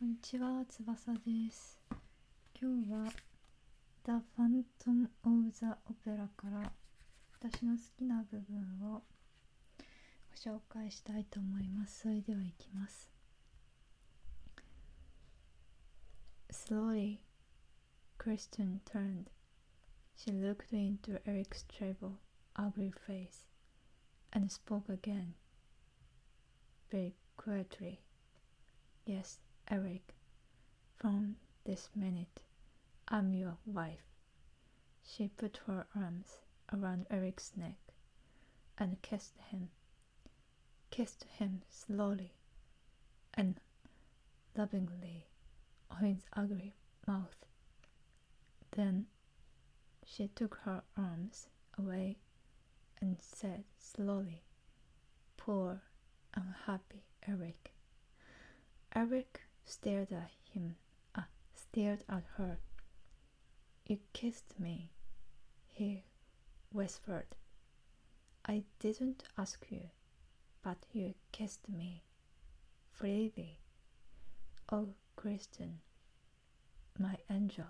こんにちは、翼です。今日は The Phantom of the Opera から私の好きな部分をご紹介したいと思います。それでは行きます。Slowly, Kristen turned. She looked into Eric's trouble, ugly face and spoke again, very quietly. Yes, Eric, from this minute, I'm your wife. She put her arms around Eric's neck and kissed him, kissed him slowly and lovingly on his ugly mouth. Then she took her arms away and said slowly, Poor, unhappy Eric. Eric stared at him, uh, stared at her. You kissed me, he whispered. I didn't ask you, but you kissed me freely. Oh, Kristen, my angel.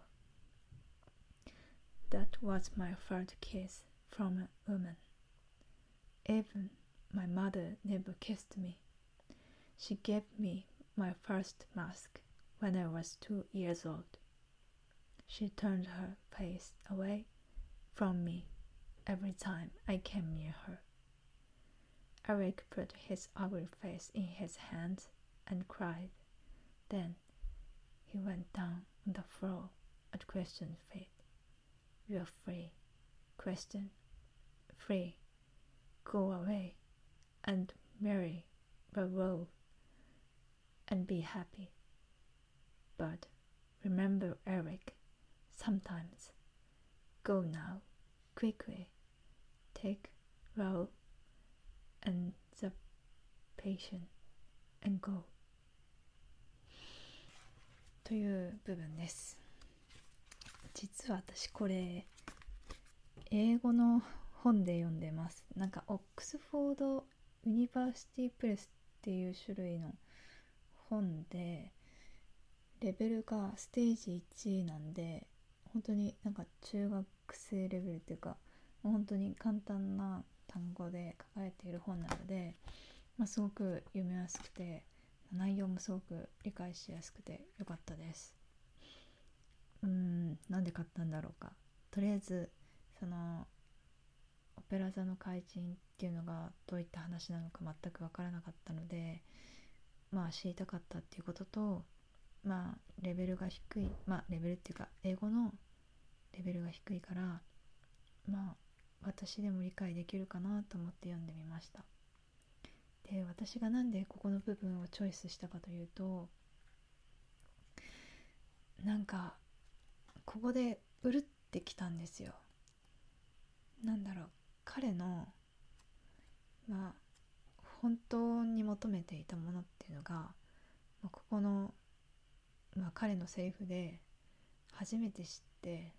That was my first kiss from a woman. Even my mother never kissed me. She gave me my first mask when I was two years old. She turned her face away from me every time I came near her. Eric put his ugly face in his hands and cried. Then he went down on the floor at Christian's feet. You're free, Christian. Free. Go away and marry Raoul and be happy. But remember, Eric, sometimes. Go now, quickly. Take Raoul and the patient and go. という部分です。実は私これ英語の本で読んでます。なんか Oxford University Press っていう種類の本でレベルがステージ1なんで本当になんか中学生レベルっていうかう本当に簡単な単語で書かれている本なので、まあ、すごく読みやすくて内容もすごく理解しやすくてよかったです。うんなんで買ったんだろうか。とりあえずそのオペラ座の怪人っていうのがどういった話なのか全く分からなかったのでまあ知りたかったっていうこととまあレベルが低いまあレベルっていうか英語のレベルが低いからまあ私でも理解できるかなと思って読んでみました。で私がなんでここの部分をチョイスしたかというとなんかここでうるってきたんですよ。なんだろう彼のまあ本当に求めていたものっていうのが、ここの、まあ、彼のセリフで初めて知って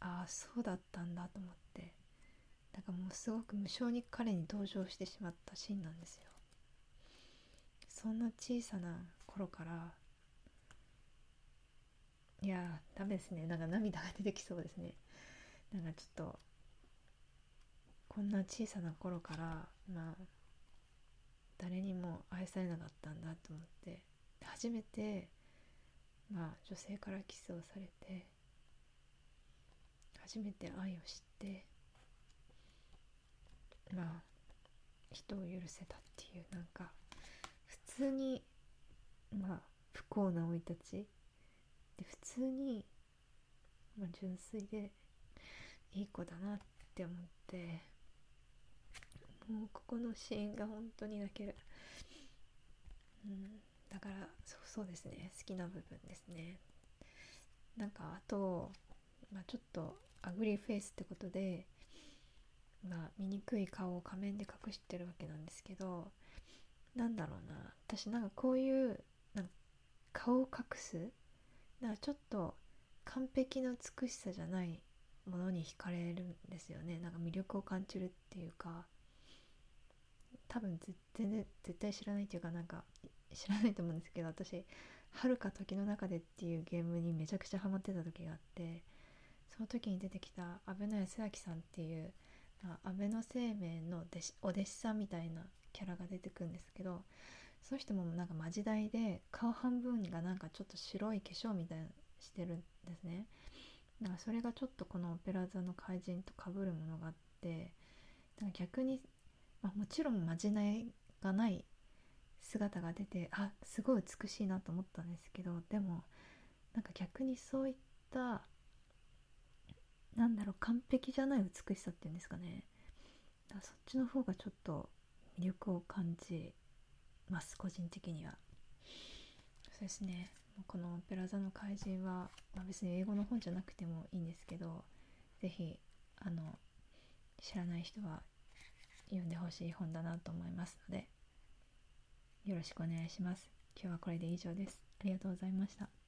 ああそうだったんだと思ってなんかもうすごく無性に彼に同情してしまったシーンなんですよ。そんな小さな頃からいやーダメですね。なんか涙が出てきそうですね。なんかちょっとこんな小さな頃からまあ誰にも愛されなかったんだと思って初めてまあ女性からキスをされて初めて愛を知ってまあ人を許せたっていうなんか普通にまあ不幸な生い立ち。で普通に、まあ、純粋でいい子だなって思って。もうここのシーンが本当に泣ける、うん、だからそうですね。好きな部分ですね。なんかあと、まあ、ちょっと ugly face ってことでまあ醜い顔を仮面で隠してるわけなんですけどなんだろうな。私なんかこういうなんか顔を隠すなんかちょっと完璧な美しさじゃないものに惹かれるんですよね。なんか魅力を感じるっていうか。多分全然絶対知らないっていうかなんか知らないと思うんですけど私「はるか時の中で」っていうゲームにめちゃくちゃハマってた時があってその時に出てきた安倍野康明さんっていう安倍の生命の弟子お弟子さんみたいなキャラが出てくるんですけどその人もなんかマジ大で顔半分がなんかちょっと白い化粧みたいなしてるんですね。だからそれがちょっとこのオペラ座の怪人とかぶるものがあってだか逆に、まあ、もちろんまじないがない姿が出てあすごい美しいなと思ったんですけどでもなんか逆にそういったなんだろう完璧じゃない美しさっていうんですかね。だそっちの方がちょっと魅力を感じます個人的には。そうですね。この「オペラ座の怪人は」まあ、別に英語の本じゃなくてもいいんですけど是非あの知らない人は読んでほしい本だなと思いますのでよろしくお願いします。今日はこれで以上です。ありがとうございました。